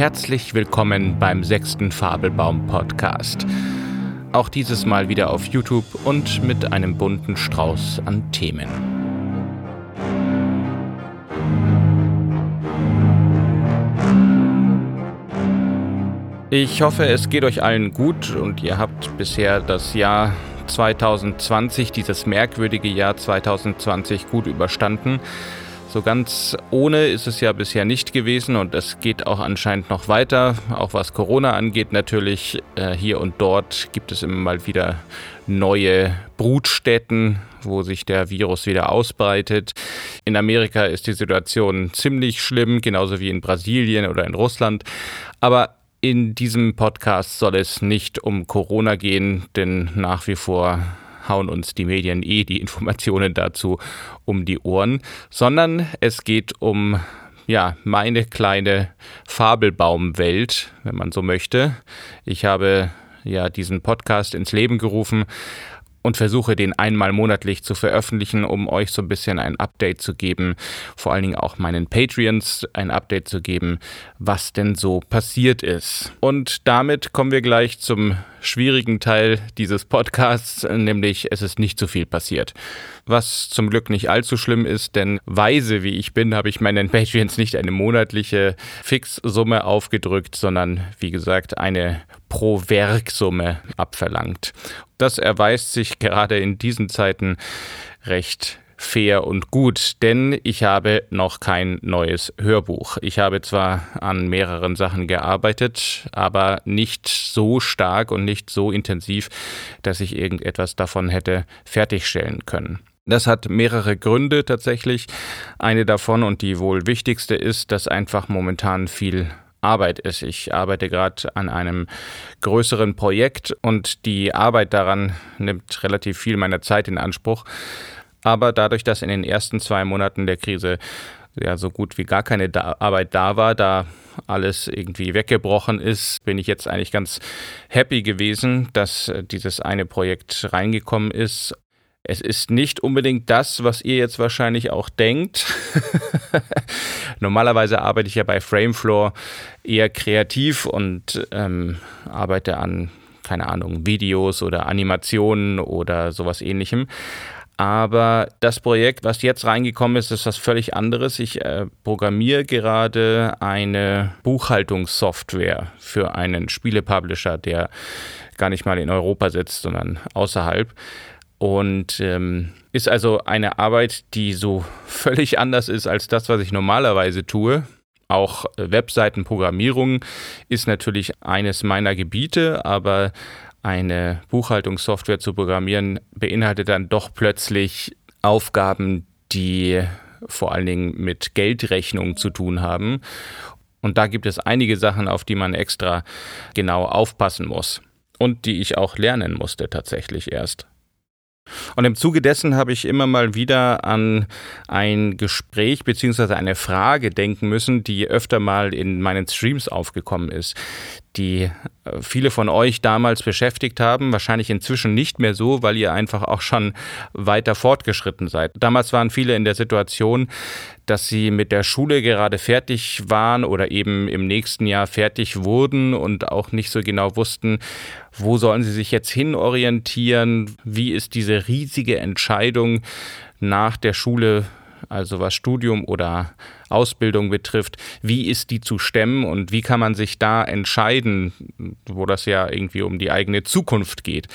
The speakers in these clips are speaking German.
Herzlich willkommen beim sechsten Fabelbaum Podcast. Auch dieses Mal wieder auf YouTube und mit einem bunten Strauß an Themen. Ich hoffe, es geht euch allen gut und ihr habt bisher das Jahr 2020, dieses merkwürdige Jahr 2020 gut überstanden. So ganz ohne ist es ja bisher nicht gewesen und es geht auch anscheinend noch weiter. Auch was Corona angeht natürlich. Äh, hier und dort gibt es immer mal wieder neue Brutstätten, wo sich der Virus wieder ausbreitet. In Amerika ist die Situation ziemlich schlimm, genauso wie in Brasilien oder in Russland. Aber in diesem Podcast soll es nicht um Corona gehen, denn nach wie vor hauen uns die Medien eh die Informationen dazu um die Ohren, sondern es geht um ja, meine kleine Fabelbaumwelt, wenn man so möchte. Ich habe ja diesen Podcast ins Leben gerufen und versuche den einmal monatlich zu veröffentlichen, um euch so ein bisschen ein Update zu geben, vor allen Dingen auch meinen Patreons ein Update zu geben, was denn so passiert ist. Und damit kommen wir gleich zum schwierigen Teil dieses Podcasts, nämlich es ist nicht so viel passiert. Was zum Glück nicht allzu schlimm ist, denn weise wie ich bin, habe ich meinen Patreons nicht eine monatliche Fixsumme aufgedrückt, sondern wie gesagt eine Pro-Werksumme abverlangt. Das erweist sich gerade in diesen Zeiten recht fair und gut, denn ich habe noch kein neues Hörbuch. Ich habe zwar an mehreren Sachen gearbeitet, aber nicht so stark und nicht so intensiv, dass ich irgendetwas davon hätte fertigstellen können. Das hat mehrere Gründe tatsächlich. Eine davon und die wohl wichtigste ist, dass einfach momentan viel Arbeit ist. Ich arbeite gerade an einem größeren Projekt und die Arbeit daran nimmt relativ viel meiner Zeit in Anspruch. Aber dadurch, dass in den ersten zwei Monaten der Krise ja so gut wie gar keine da Arbeit da war, da alles irgendwie weggebrochen ist, bin ich jetzt eigentlich ganz happy gewesen, dass dieses eine Projekt reingekommen ist. Es ist nicht unbedingt das, was ihr jetzt wahrscheinlich auch denkt. Normalerweise arbeite ich ja bei Framefloor eher kreativ und ähm, arbeite an, keine Ahnung, Videos oder Animationen oder sowas ähnlichem. Aber das Projekt, was jetzt reingekommen ist, ist was völlig anderes. Ich äh, programmiere gerade eine Buchhaltungssoftware für einen Spielepublisher, der gar nicht mal in Europa sitzt, sondern außerhalb. Und ähm, ist also eine Arbeit, die so völlig anders ist als das, was ich normalerweise tue. Auch äh, Webseitenprogrammierung ist natürlich eines meiner Gebiete, aber eine Buchhaltungssoftware zu programmieren, beinhaltet dann doch plötzlich Aufgaben, die vor allen Dingen mit Geldrechnung zu tun haben. Und da gibt es einige Sachen, auf die man extra genau aufpassen muss und die ich auch lernen musste tatsächlich erst. Und im Zuge dessen habe ich immer mal wieder an ein Gespräch bzw. eine Frage denken müssen, die öfter mal in meinen Streams aufgekommen ist die äh, viele von euch damals beschäftigt haben, wahrscheinlich inzwischen nicht mehr so, weil ihr einfach auch schon weiter fortgeschritten seid. Damals waren viele in der Situation, dass sie mit der Schule gerade fertig waren oder eben im nächsten Jahr fertig wurden und auch nicht so genau wussten, wo sollen sie sich jetzt hinorientieren, wie ist diese riesige Entscheidung nach der Schule also was Studium oder Ausbildung betrifft, wie ist die zu stemmen und wie kann man sich da entscheiden, wo das ja irgendwie um die eigene Zukunft geht.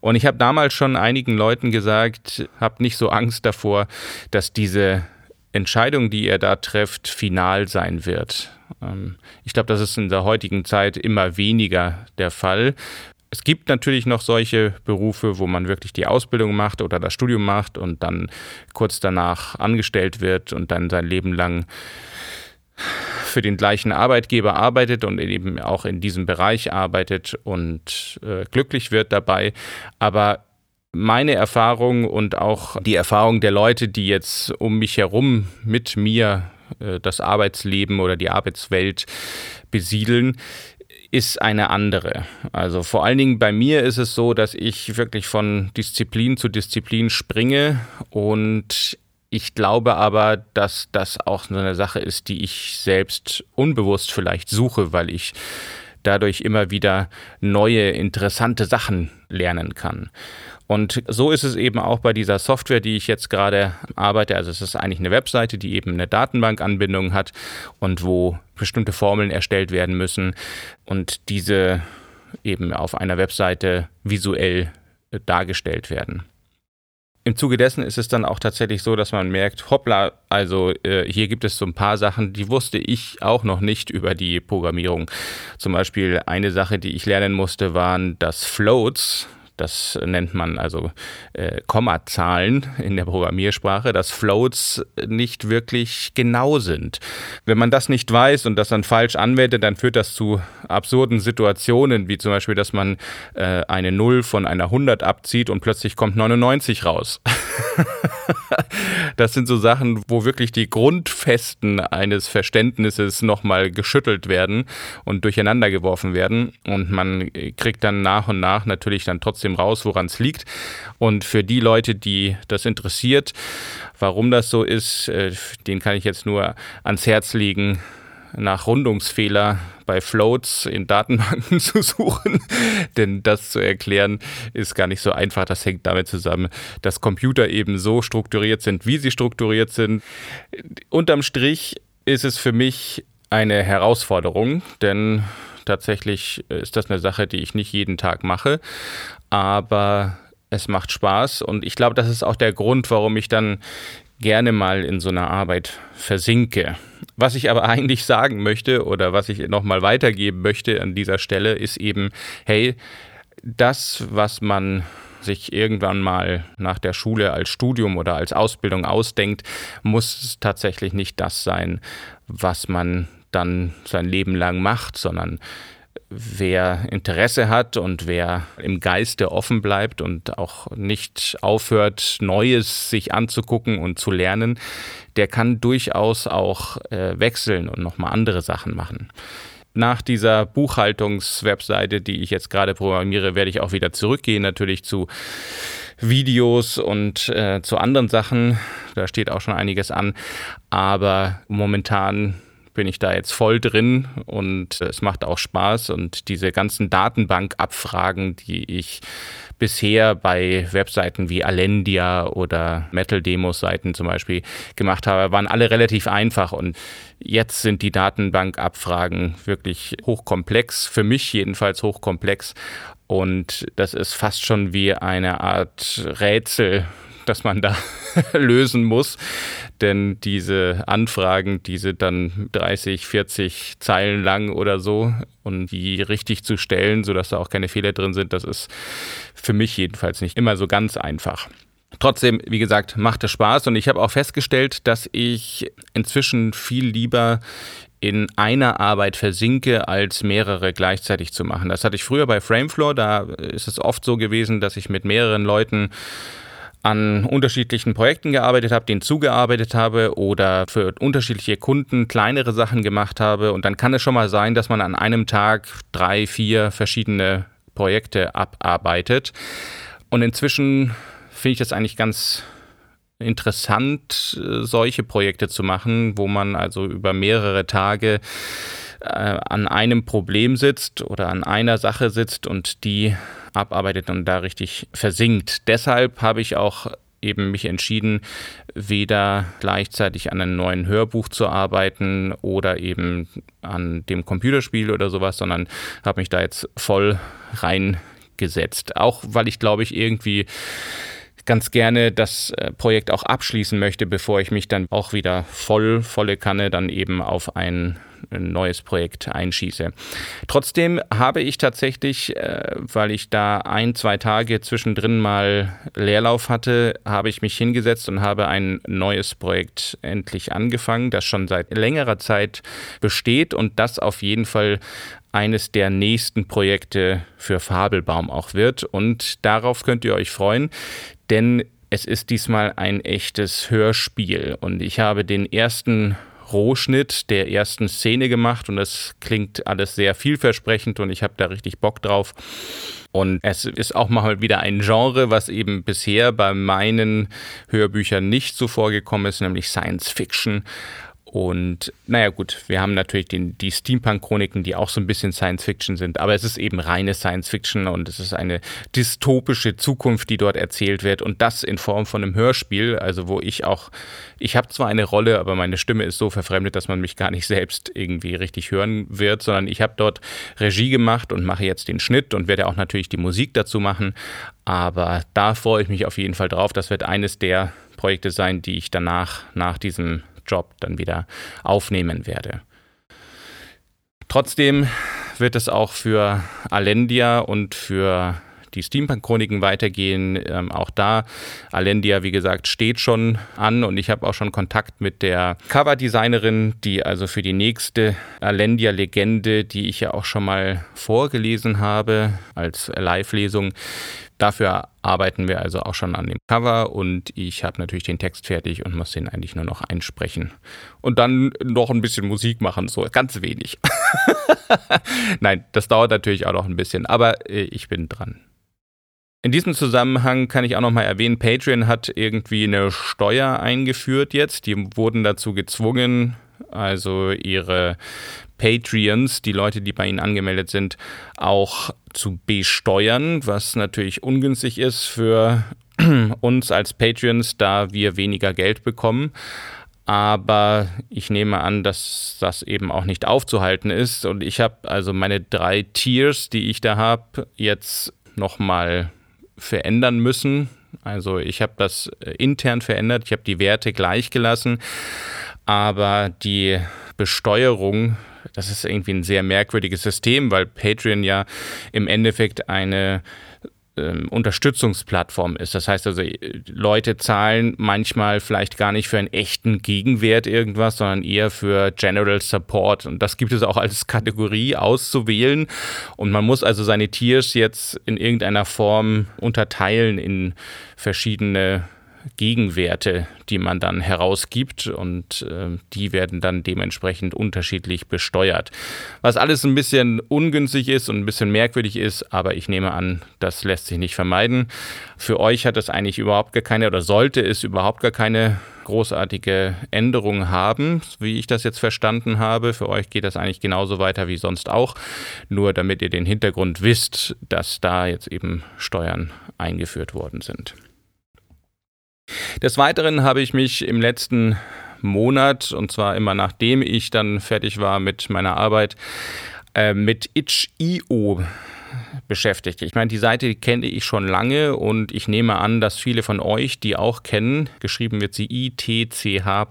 Und ich habe damals schon einigen Leuten gesagt, habt nicht so Angst davor, dass diese Entscheidung, die ihr da trefft, final sein wird. Ähm, ich glaube, das ist in der heutigen Zeit immer weniger der Fall. Es gibt natürlich noch solche Berufe, wo man wirklich die Ausbildung macht oder das Studium macht und dann kurz danach angestellt wird und dann sein Leben lang für den gleichen Arbeitgeber arbeitet und eben auch in diesem Bereich arbeitet und äh, glücklich wird dabei. Aber meine Erfahrung und auch die Erfahrung der Leute, die jetzt um mich herum mit mir äh, das Arbeitsleben oder die Arbeitswelt besiedeln, ist eine andere. Also vor allen Dingen bei mir ist es so, dass ich wirklich von Disziplin zu Disziplin springe und Ich glaube aber, dass das auch so eine Sache ist, die ich selbst unbewusst vielleicht suche, weil ich dadurch immer wieder neue, interessante Sachen lernen kann. Und so ist es eben auch bei dieser Software, die ich jetzt gerade arbeite. Also es ist eigentlich eine Webseite, die eben eine Datenbankanbindung hat und wo bestimmte Formeln erstellt werden müssen und diese eben auf einer Webseite visuell dargestellt werden. Im Zuge dessen ist es dann auch tatsächlich so, dass man merkt, hoppla, also äh, hier gibt es so ein paar Sachen, die wusste ich auch noch nicht über die Programmierung. Zum Beispiel eine Sache, die ich lernen musste, waren, dass Floats, das nennt man also äh, Kommazahlen in der Programmiersprache, dass Floats nicht wirklich genau sind. Wenn man das nicht weiß und das dann falsch anwendet, dann führt das zu absurden Situationen, wie zum Beispiel, dass man äh, eine 0 von einer 100 abzieht und plötzlich kommt 99 raus. das sind so Sachen, wo wirklich die Grundfesten eines Verständnisses nochmal geschüttelt werden und durcheinander geworfen werden. Und man kriegt dann nach und nach natürlich dann trotzdem raus, woran es liegt. Und für die Leute, die das interessiert, warum das so ist, äh, den kann ich jetzt nur ans Herz legen, nach Rundungsfehler bei Floats in Datenbanken zu suchen. Denn das zu erklären ist gar nicht so einfach. Das hängt damit zusammen, dass Computer eben so strukturiert sind, wie sie strukturiert sind. Unterm Strich ist es für mich eine Herausforderung, denn tatsächlich ist das eine Sache, die ich nicht jeden Tag mache. Aber es macht Spaß und ich glaube, das ist auch der Grund, warum ich dann gerne mal in so einer Arbeit versinke. Was ich aber eigentlich sagen möchte oder was ich nochmal weitergeben möchte an dieser Stelle ist eben, hey, das, was man sich irgendwann mal nach der Schule als Studium oder als Ausbildung ausdenkt, muss tatsächlich nicht das sein, was man dann sein Leben lang macht, sondern wer Interesse hat und wer im Geiste offen bleibt und auch nicht aufhört, Neues sich anzugucken und zu lernen, der kann durchaus auch äh, wechseln und nochmal andere Sachen machen. Nach dieser Buchhaltungswebseite, die ich jetzt gerade programmiere, werde ich auch wieder zurückgehen, natürlich zu Videos und äh, zu anderen Sachen. Da steht auch schon einiges an. Aber momentan bin ich da jetzt voll drin und es macht auch Spaß. Und diese ganzen Datenbankabfragen, die ich bisher bei Webseiten wie Alendia oder Metal-Demos-Seiten zum Beispiel gemacht habe, waren alle relativ einfach. Und jetzt sind die Datenbankabfragen wirklich hochkomplex, für mich jedenfalls hochkomplex. Und das ist fast schon wie eine Art Rätsel, das man da lösen muss. Denn diese Anfragen, die sind dann 30, 40 Zeilen lang oder so. Und die richtig zu stellen, sodass da auch keine Fehler drin sind, das ist für mich jedenfalls nicht immer so ganz einfach. Trotzdem, wie gesagt, macht es Spaß und ich habe auch festgestellt, dass ich inzwischen viel lieber in einer Arbeit versinke, als mehrere gleichzeitig zu machen. Das hatte ich früher bei Framefloor, da ist es oft so gewesen, dass ich mit mehreren Leuten an unterschiedlichen Projekten gearbeitet habe, denen zugearbeitet habe oder für unterschiedliche Kunden kleinere Sachen gemacht habe. Und dann kann es schon mal sein, dass man an einem Tag drei, vier verschiedene Projekte abarbeitet. Und inzwischen finde ich das eigentlich ganz interessant, solche Projekte zu machen, wo man also über mehrere Tage äh, an einem Problem sitzt oder an einer Sache sitzt und die abarbeitet und da richtig versinkt. Deshalb habe ich auch eben mich entschieden, weder gleichzeitig an einem neuen Hörbuch zu arbeiten oder eben an dem Computerspiel oder sowas, sondern habe mich da jetzt voll reingesetzt. Auch weil ich glaube ich irgendwie ganz gerne das äh, Projekt auch abschließen möchte, bevor ich mich dann auch wieder voll, volle Kanne dann eben auf ein neues Projekt einschieße. Trotzdem habe ich tatsächlich, äh, weil ich da ein, zwei Tage zwischendrin mal Leerlauf hatte, habe ich mich hingesetzt und habe ein neues Projekt endlich angefangen, das schon seit längerer Zeit besteht und das auf jeden Fall eines der nächsten Projekte für Fabelbaum auch wird. Und darauf könnt ihr euch freuen, denn es ist diesmal ein echtes Hörspiel und ich habe den ersten Rohschnitt der ersten Szene gemacht und das klingt alles sehr vielversprechend und ich habe da richtig Bock drauf. Und es ist auch mal wieder ein Genre, was eben bisher bei meinen Hörbüchern nicht so vorgekommen ist, nämlich Science Fiction. Und naja gut, wir haben natürlich den, die Steampunk-Chroniken, die auch so ein bisschen Science-Fiction sind, aber es ist eben reine Science-Fiction und es ist eine dystopische Zukunft, die dort erzählt wird und das in Form von einem Hörspiel, also wo ich auch, ich habe zwar eine Rolle, aber meine Stimme ist so verfremdet, dass man mich gar nicht selbst irgendwie richtig hören wird, sondern ich habe dort Regie gemacht und mache jetzt den Schnitt und werde auch natürlich die Musik dazu machen, aber da freue ich mich auf jeden Fall drauf. Das wird eines der Projekte sein, die ich danach, nach diesem Job dann wieder aufnehmen werde. Trotzdem wird es auch für Alendia und für die Steampunk-Chroniken weitergehen. Ähm, auch da, Alendia, wie gesagt, steht schon an und ich habe auch schon Kontakt mit der Coverdesignerin, die also für die nächste Alendia-Legende, die ich ja auch schon mal vorgelesen habe als Live-Lesung, Dafür arbeiten wir also auch schon an dem Cover und ich habe natürlich den Text fertig und muss den eigentlich nur noch einsprechen. Und dann noch ein bisschen Musik machen, so ganz wenig. Nein, das dauert natürlich auch noch ein bisschen, aber äh, ich bin dran. In diesem Zusammenhang kann ich auch noch mal erwähnen, Patreon hat irgendwie eine Steuer eingeführt jetzt. Die wurden dazu gezwungen, also ihre Patreons, die Leute, die bei ihnen angemeldet sind, auch zu besteuern, was natürlich ungünstig ist für uns als Patreons, da wir weniger Geld bekommen. Aber ich nehme an, dass das eben auch nicht aufzuhalten ist. Und ich habe also meine drei Tiers, die ich da habe, jetzt nochmal verändern müssen. Also ich habe das äh, intern verändert, ich habe die Werte gleich gelassen, aber die Besteuerung das ist irgendwie ein sehr merkwürdiges System, weil Patreon ja im Endeffekt eine ähm, Unterstützungsplattform ist. Das heißt also, Leute zahlen manchmal vielleicht gar nicht für einen echten Gegenwert irgendwas, sondern eher für General Support. Und das gibt es auch als Kategorie auszuwählen. Und man muss also seine Tiers jetzt in irgendeiner Form unterteilen in verschiedene Gegenwerte, die man dann herausgibt und äh, die werden dann dementsprechend unterschiedlich besteuert. Was alles ein bisschen ungünstig ist und ein bisschen merkwürdig ist, aber ich nehme an, das lässt sich nicht vermeiden. Für euch hat es eigentlich überhaupt gar keine oder sollte es überhaupt gar keine großartige Änderung haben, wie ich das jetzt verstanden habe. Für euch geht das eigentlich genauso weiter wie sonst auch, nur damit ihr den Hintergrund wisst, dass da jetzt eben Steuern eingeführt worden sind. Des Weiteren habe ich mich im letzten Monat, und zwar immer nachdem ich dann fertig war mit meiner Arbeit, äh, mit itch.io beschäftigt. Ich meine, die Seite kenne ich schon lange und ich nehme an, dass viele von euch die auch kennen. Geschrieben wird sie itch.io.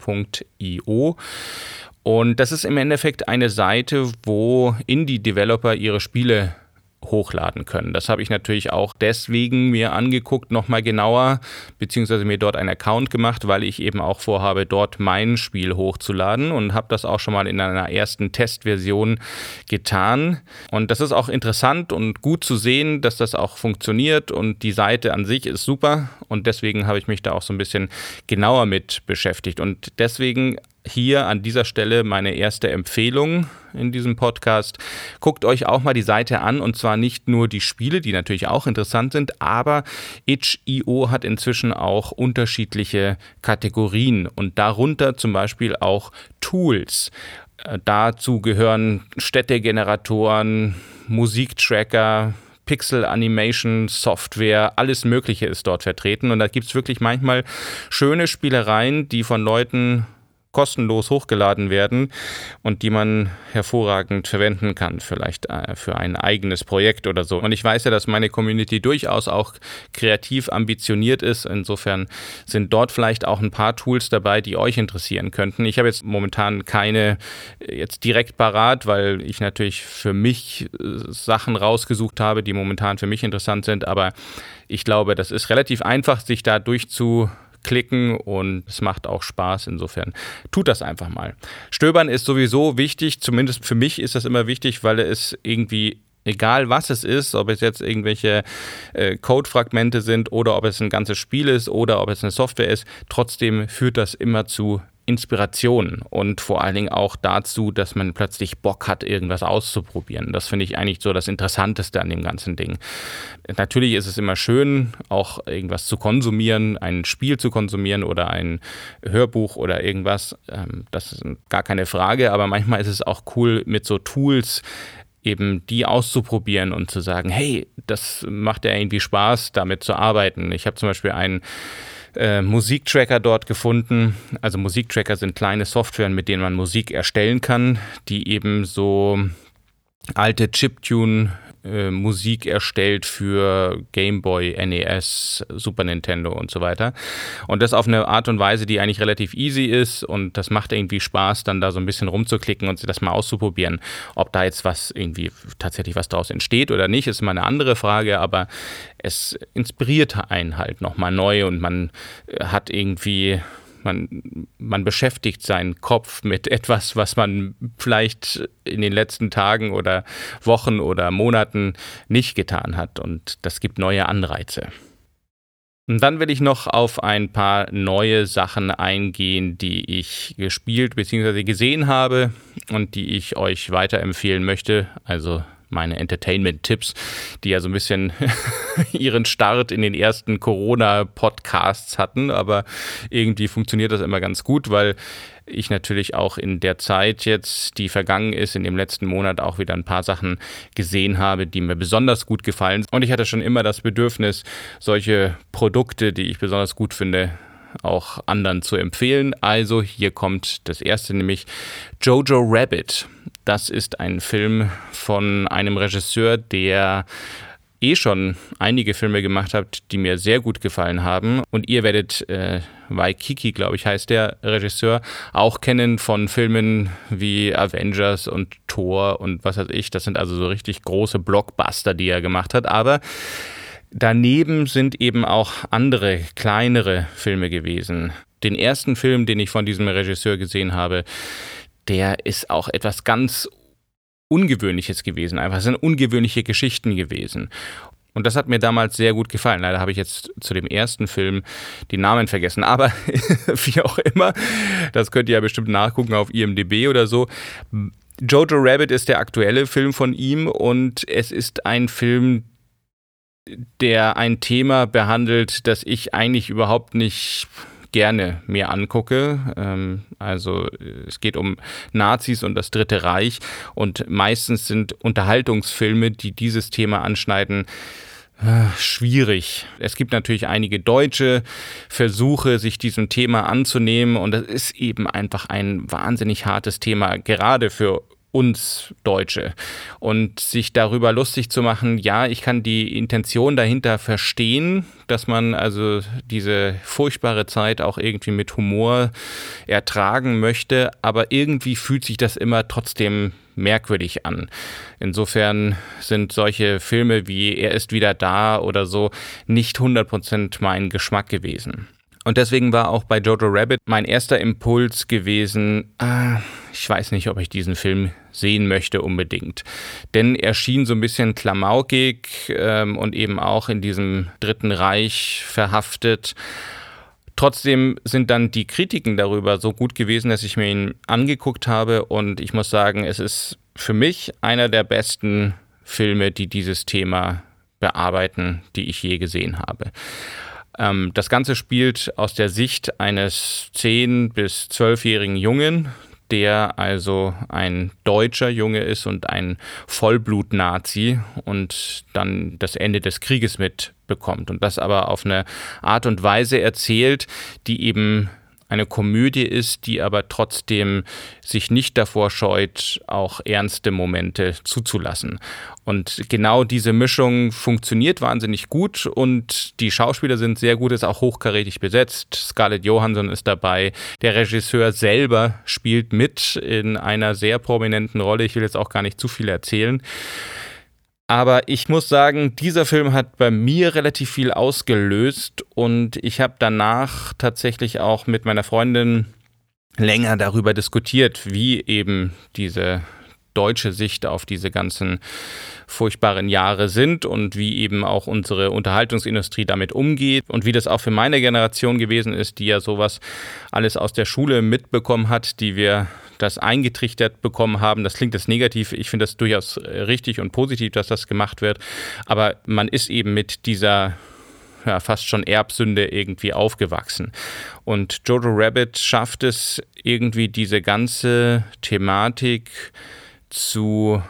Und das ist im Endeffekt eine Seite, wo Indie-Developer ihre Spiele hochladen können. Das habe ich natürlich auch deswegen mir angeguckt, nochmal genauer, beziehungsweise mir dort einen Account gemacht, weil ich eben auch vorhabe, dort mein Spiel hochzuladen und habe das auch schon mal in einer ersten Testversion getan. Und das ist auch interessant und gut zu sehen, dass das auch funktioniert und die Seite an sich ist super und deswegen habe ich mich da auch so ein bisschen genauer mit beschäftigt und deswegen hier an dieser Stelle meine erste Empfehlung in diesem Podcast. Guckt euch auch mal die Seite an und zwar nicht nur die Spiele, die natürlich auch interessant sind, aber itch.io hat inzwischen auch unterschiedliche Kategorien und darunter zum Beispiel auch Tools. Äh, dazu gehören Städtegeneratoren, Musiktracker, Pixel Animation Software, alles Mögliche ist dort vertreten. Und da gibt es wirklich manchmal schöne Spielereien, die von Leuten kostenlos hochgeladen werden und die man hervorragend verwenden kann, vielleicht äh, für ein eigenes Projekt oder so. Und ich weiß ja, dass meine Community durchaus auch kreativ ambitioniert ist. Insofern sind dort vielleicht auch ein paar Tools dabei, die euch interessieren könnten. Ich habe jetzt momentan keine äh, jetzt direkt parat, weil ich natürlich für mich äh, Sachen rausgesucht habe, die momentan für mich interessant sind. Aber ich glaube, das ist relativ einfach, sich da durchzu klicken und es macht auch Spaß. Insofern tut das einfach mal. Stöbern ist sowieso wichtig, zumindest für mich ist das immer wichtig, weil es irgendwie egal was es ist, ob es jetzt irgendwelche äh, Codefragmente sind oder ob es ein ganzes Spiel ist oder ob es eine Software ist, trotzdem führt das immer zu Inspiration und vor allen Dingen auch dazu, dass man plötzlich Bock hat, irgendwas auszuprobieren. Das finde ich eigentlich so das Interessanteste an dem ganzen Ding. Natürlich ist es immer schön, auch irgendwas zu konsumieren, ein Spiel zu konsumieren oder ein Hörbuch oder irgendwas. Ähm, das ist gar keine Frage, aber manchmal ist es auch cool, mit so Tools eben die auszuprobieren und zu sagen, hey, das macht ja irgendwie Spaß, damit zu arbeiten. Ich habe zum Beispiel einen äh, Musiktracker dort gefunden. Also Musiktracker sind kleine Software, mit denen man Musik erstellen kann, die eben so alte Chiptune äh, Musik erstellt für Game Boy, NES, Super Nintendo und so weiter. Und das auf eine Art und Weise, die eigentlich relativ easy ist und das macht irgendwie Spaß, dann da so ein bisschen rumzuklicken und das mal auszuprobieren. Ob da jetzt was irgendwie tatsächlich was daraus entsteht oder nicht, ist mal eine andere Frage, aber es inspiriert einen halt nochmal neu und man hat irgendwie man, man beschäftigt seinen Kopf mit etwas, was man vielleicht in den letzten Tagen oder Wochen oder Monaten nicht getan hat. Und das gibt neue Anreize. Und dann will ich noch auf ein paar neue Sachen eingehen, die ich gespielt bzw. gesehen habe und die ich euch weiterempfehlen möchte. Also meine Entertainment-Tipps, die ja so ein bisschen ihren Start in den ersten Corona-Podcasts hatten. Aber irgendwie funktioniert das immer ganz gut, weil ich natürlich auch in der Zeit jetzt, die vergangen ist, in dem letzten Monat auch wieder ein paar Sachen gesehen habe, die mir besonders gut gefallen. Und ich hatte schon immer das Bedürfnis, solche Produkte, die ich besonders gut finde, auch anderen zu empfehlen. Also hier kommt das erste, nämlich Jojo Rabbit. Das ist ein Film von einem Regisseur, der eh schon einige Filme gemacht hat, die mir sehr gut gefallen haben. Und ihr werdet äh, Waikiki, glaube ich, heißt der Regisseur, auch kennen von Filmen wie Avengers und Thor und was weiß ich. Das sind also so richtig große Blockbuster, die er gemacht hat. Aber Daneben sind eben auch andere, kleinere Filme gewesen. Den ersten Film, den ich von diesem Regisseur gesehen habe, der ist auch etwas ganz Ungewöhnliches gewesen. Einfach sind ungewöhnliche Geschichten gewesen. Und das hat mir damals sehr gut gefallen. Leider habe ich jetzt zu dem ersten Film die Namen vergessen. Aber wie auch immer, das könnt ihr ja bestimmt nachgucken auf IMDB oder so. Jojo Rabbit ist der aktuelle Film von ihm und es ist ein Film, der ein Thema behandelt, das ich eigentlich überhaupt nicht gerne mir angucke. Ähm, also es geht um Nazis und das Dritte Reich und meistens sind Unterhaltungsfilme, die dieses Thema anschneiden, äh, schwierig. Es gibt natürlich einige deutsche Versuche, sich diesem Thema anzunehmen und das ist eben einfach ein wahnsinnig hartes Thema, gerade für uns Deutsche. Und sich darüber lustig zu machen, ja, ich kann die Intention dahinter verstehen, dass man also diese furchtbare Zeit auch irgendwie mit Humor ertragen möchte, aber irgendwie fühlt sich das immer trotzdem merkwürdig an. Insofern sind solche Filme wie Er ist wieder da oder so nicht 100% mein Geschmack gewesen. Und deswegen war auch bei Jojo Rabbit mein erster Impuls gewesen, ah, ich weiß nicht, ob ich diesen Film sehen möchte unbedingt. Denn er schien so ein bisschen klamaukig ähm, und eben auch in diesem Dritten Reich verhaftet. Trotzdem sind dann die Kritiken darüber so gut gewesen, dass ich mir ihn angeguckt habe und ich muss sagen, es ist für mich einer der besten Filme, die dieses Thema bearbeiten, die ich je gesehen habe. Ähm, das Ganze spielt aus der Sicht eines 10- bis 12-jährigen Jungen, der also ein deutscher Junge ist und ein Vollblut-Nazi und dann das Ende des Krieges mitbekommt. Und das aber auf eine Art und Weise erzählt, die eben eine Komödie ist, die aber trotzdem sich nicht davor scheut, auch ernste Momente zuzulassen. Und genau diese Mischung funktioniert wahnsinnig gut und die Schauspieler sind sehr gut, ist auch hochkarätig besetzt. Scarlett Johansson ist dabei. Der Regisseur selber spielt mit in einer sehr prominenten Rolle. Ich will jetzt auch gar nicht zu viel erzählen. Aber ich muss sagen, dieser Film hat bei mir relativ viel ausgelöst und ich habe danach tatsächlich auch mit meiner Freundin länger darüber diskutiert, wie eben diese deutsche Sicht auf diese ganzen furchtbaren Jahre sind und wie eben auch unsere Unterhaltungsindustrie damit umgeht und wie das auch für meine Generation gewesen ist, die ja sowas alles aus der Schule mitbekommen hat, die wir das eingetrichtert bekommen haben. Das klingt jetzt negativ. Ich finde das durchaus richtig und positiv, dass das gemacht wird. Aber man ist eben mit dieser ja, fast schon Erbsünde irgendwie aufgewachsen. Und Jojo Rabbit schafft es irgendwie diese ganze Thematik zu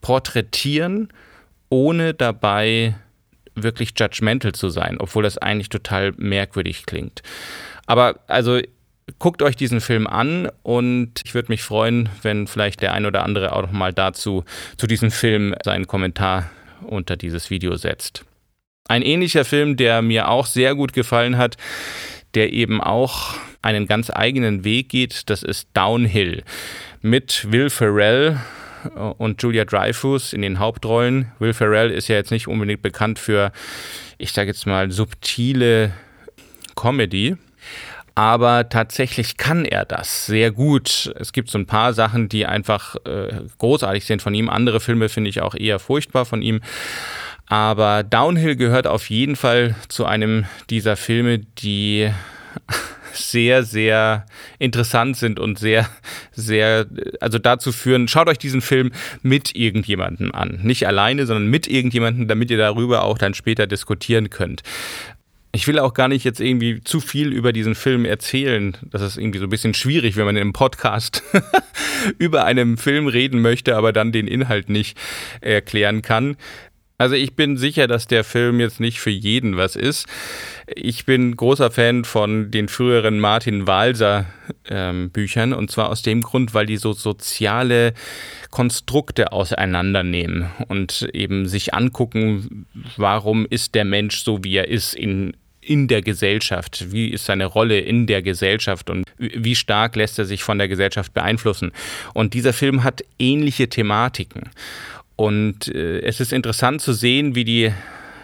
porträtieren, ohne dabei wirklich judgmental zu sein, obwohl das eigentlich total merkwürdig klingt. Aber also guckt euch diesen Film an und ich würde mich freuen, wenn vielleicht der ein oder andere auch noch mal dazu zu diesem Film seinen Kommentar unter dieses Video setzt. Ein ähnlicher Film, der mir auch sehr gut gefallen hat, der eben auch einen ganz eigenen Weg geht, das ist Downhill mit Will Ferrell und Julia Dreyfus in den Hauptrollen. Will Ferrell ist ja jetzt nicht unbedingt bekannt für, ich sage jetzt mal, subtile Comedy. Aber tatsächlich kann er das sehr gut. Es gibt so ein paar Sachen, die einfach äh, großartig sind von ihm. Andere Filme finde ich auch eher furchtbar von ihm. Aber Downhill gehört auf jeden Fall zu einem dieser Filme, die sehr, sehr interessant sind und sehr, sehr, also dazu führen, schaut euch diesen Film mit irgendjemandem an. Nicht alleine, sondern mit irgendjemandem, damit ihr darüber auch dann später diskutieren könnt. Ich will auch gar nicht jetzt irgendwie zu viel über diesen Film erzählen. Das ist irgendwie so ein bisschen schwierig, wenn man in einem Podcast über einen Film reden möchte, aber dann den Inhalt nicht erklären kann. Also ich bin sicher, dass der Film jetzt nicht für jeden was ist. Ich bin großer Fan von den früheren Martin Walser ähm, Büchern und zwar aus dem Grund, weil die so soziale Konstrukte auseinandernehmen und eben sich angucken, warum ist der Mensch so, wie er ist in in der Gesellschaft? Wie ist seine Rolle in der Gesellschaft und wie stark lässt er sich von der Gesellschaft beeinflussen? Und dieser Film hat ähnliche Thematiken. Und äh, es ist interessant zu sehen, wie die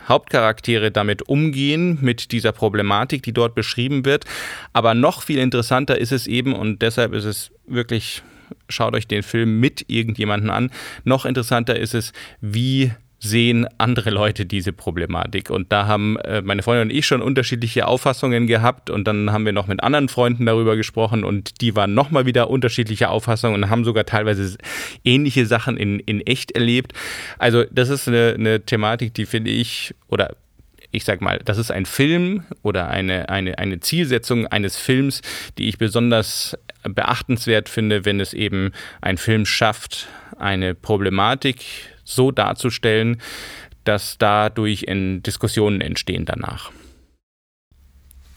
Hauptcharaktere damit umgehen, mit dieser Problematik, die dort beschrieben wird. Aber noch viel interessanter ist es eben, und deshalb ist es wirklich, schaut euch den Film mit irgendjemanden an, noch interessanter ist es, wie sehen andere Leute diese Problematik. Und da haben äh, meine Freundin und ich schon unterschiedliche Auffassungen gehabt und dann haben wir noch mit anderen Freunden darüber gesprochen und die waren nochmal wieder unterschiedliche Auffassungen und haben sogar teilweise ähnliche Sachen in, in echt erlebt. Also das ist eine, eine Thematik, die finde ich, oder ich sag mal, das ist ein Film oder eine, eine, eine Zielsetzung eines Films, die ich besonders beachtenswert finde, wenn es eben ein Film schafft, eine Problematik so darzustellen, dass dadurch Diskussionen entstehen danach.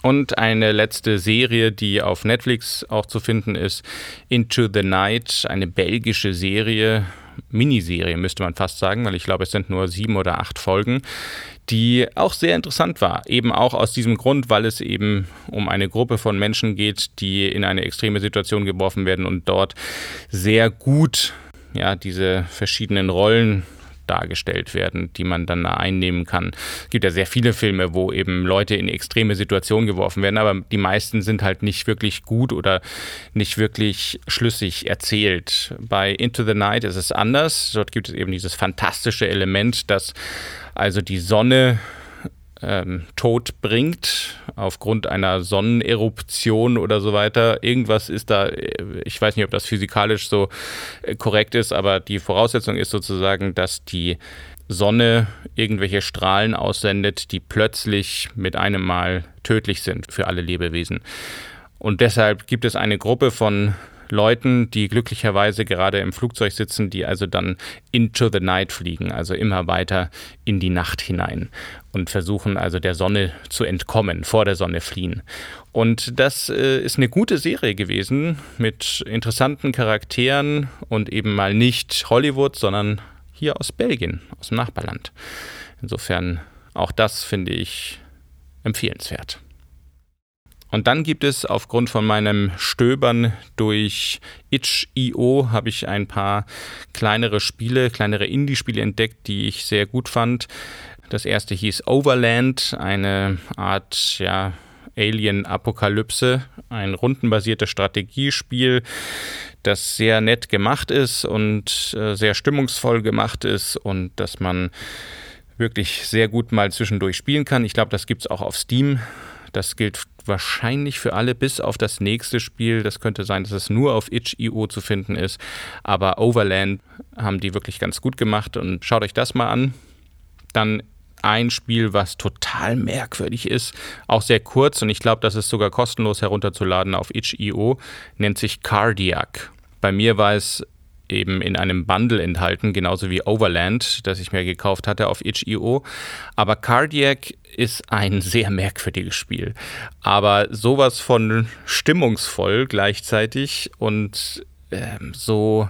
Und eine letzte Serie, die auf Netflix auch zu finden ist, Into the Night, eine belgische Serie, Miniserie müsste man fast sagen, weil ich glaube, es sind nur sieben oder acht Folgen, die auch sehr interessant war. Eben auch aus diesem Grund, weil es eben um eine Gruppe von Menschen geht, die in eine extreme Situation geworfen werden und dort sehr gut ja, diese verschiedenen Rollen dargestellt werden, die man dann einnehmen kann. Es gibt ja sehr viele Filme, wo eben Leute in extreme Situationen geworfen werden, aber die meisten sind halt nicht wirklich gut oder nicht wirklich schlüssig erzählt. Bei Into the Night ist es anders. Dort gibt es eben dieses fantastische Element, dass also die Sonne ähm, Tod bringt aufgrund einer Sonneneruption oder so weiter. Irgendwas ist da, ich weiß nicht, ob das physikalisch so äh, korrekt ist, aber die Voraussetzung ist sozusagen, dass die Sonne irgendwelche Strahlen aussendet, die plötzlich mit einem Mal tödlich sind für alle Lebewesen. Und deshalb gibt es eine Gruppe von Leuten, die glücklicherweise gerade im Flugzeug sitzen, die also dann into the night fliegen, also immer weiter in die Nacht hinein und versuchen also der Sonne zu entkommen, vor der Sonne fliehen. Und das äh, ist eine gute Serie gewesen mit interessanten Charakteren und eben mal nicht Hollywood, sondern hier aus Belgien, aus dem Nachbarland. Insofern auch das finde ich empfehlenswert. Und dann gibt es aufgrund von meinem Stöbern durch itch.io habe ich ein paar kleinere Spiele, kleinere Indie-Spiele entdeckt, die ich sehr gut fand. Das erste hieß Overland, eine Art ja, Alien Apokalypse, ein rundenbasiertes Strategiespiel, das sehr nett gemacht ist und äh, sehr stimmungsvoll gemacht ist und das man wirklich sehr gut mal zwischendurch spielen kann. Ich glaube, das gibt es auch auf Steam. Das gilt wahrscheinlich für alle bis auf das nächste Spiel. Das könnte sein, dass es nur auf itch.io zu finden ist. Aber Overland haben die wirklich ganz gut gemacht und schaut euch das mal an. Dann ein Spiel, was total merkwürdig ist, auch sehr kurz und ich glaube, das ist sogar kostenlos herunterzuladen auf itch.io, nennt sich Cardiac. Bei mir war es eben in einem Bundle enthalten, genauso wie Overland, das ich mir gekauft hatte auf itch.io. Aber Cardiac ist ein sehr merkwürdiges Spiel. Aber sowas von stimmungsvoll gleichzeitig und ähm, so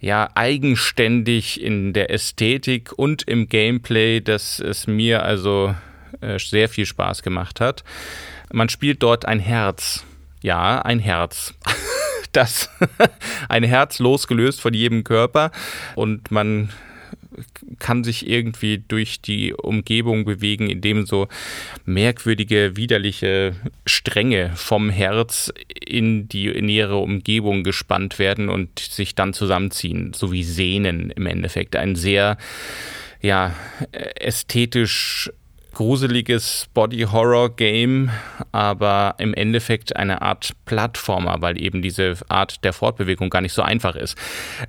ja eigenständig in der Ästhetik und im Gameplay, dass es mir also äh, sehr viel Spaß gemacht hat. Man spielt dort ein Herz. Ja, ein Herz. das ein Herz losgelöst von jedem Körper und man kann sich irgendwie durch die Umgebung bewegen, indem so merkwürdige, widerliche Stränge vom Herz in die nähere Umgebung gespannt werden und sich dann zusammenziehen, so wie Sehnen im Endeffekt. Ein sehr ja, ästhetisch gruseliges Body-Horror-Game, aber im Endeffekt eine Art Plattformer, weil eben diese Art der Fortbewegung gar nicht so einfach ist.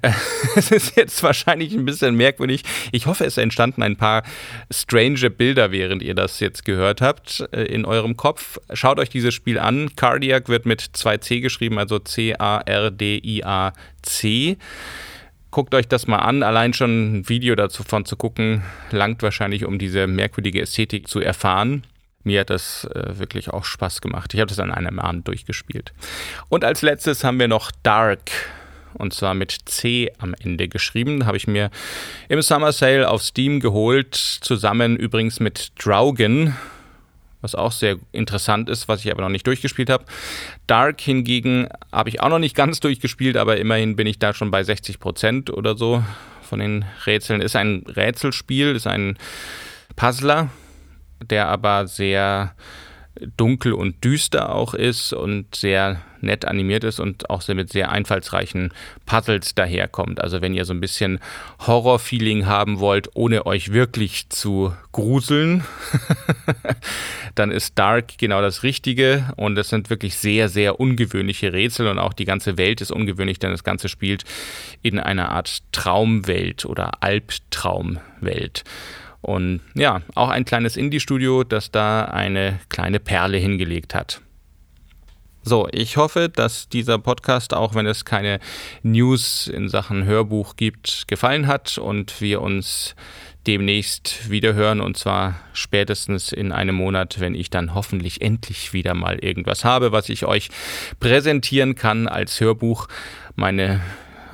Es ist jetzt wahrscheinlich ein bisschen merkwürdig. Ich hoffe, es entstanden ein paar strange Bilder, während ihr das jetzt gehört habt, äh, in eurem Kopf. Schaut euch dieses Spiel an. Cardiac wird mit 2C geschrieben, also C-A-R-D-I-A-C. Guckt euch das mal an. Allein schon ein Video dazu von zu gucken, langt wahrscheinlich, um diese merkwürdige Ästhetik zu erfahren. Mir hat das äh, wirklich auch Spaß gemacht. Ich habe das an einem Abend durchgespielt. Und als letztes haben wir noch Dark. Und zwar mit C am Ende geschrieben. Habe ich mir im Summer Sale auf Steam geholt. Zusammen übrigens mit Draugen was auch sehr interessant ist, was ich aber noch nicht durchgespielt habe. Dark hingegen habe ich auch noch nicht ganz durchgespielt, aber immerhin bin ich da schon bei 60 Prozent oder so von den Rätseln. Ist ein Rätselspiel, ist ein Puzzler, der aber sehr dunkel und düster auch ist und sehr nett animiert ist und auch mit sehr einfallsreichen Puzzles daherkommt. Also wenn ihr so ein bisschen Horror-Feeling haben wollt, ohne euch wirklich zu gruseln, dann ist Dark genau das Richtige und es sind wirklich sehr, sehr ungewöhnliche Rätsel und auch die ganze Welt ist ungewöhnlich, denn das Ganze spielt in einer Art Traumwelt oder Albtraumwelt. Und ja, auch ein kleines Indie-Studio, das da eine kleine Perle hingelegt hat. So, ich hoffe, dass dieser Podcast, auch wenn es keine News in Sachen Hörbuch gibt, gefallen hat und wir uns demnächst wieder hören und zwar spätestens in einem Monat, wenn ich dann hoffentlich endlich wieder mal irgendwas habe, was ich euch präsentieren kann als Hörbuch. Meine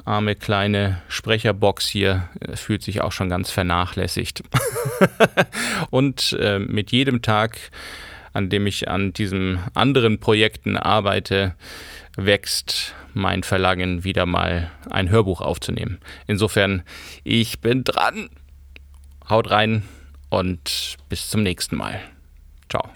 arme kleine Sprecherbox hier äh, fühlt sich auch schon ganz vernachlässigt. und äh, mit jedem Tag an dem ich an diesen anderen Projekten arbeite, wächst mein Verlangen, wieder mal ein Hörbuch aufzunehmen. Insofern, ich bin dran. Haut rein und bis zum nächsten Mal. Ciao.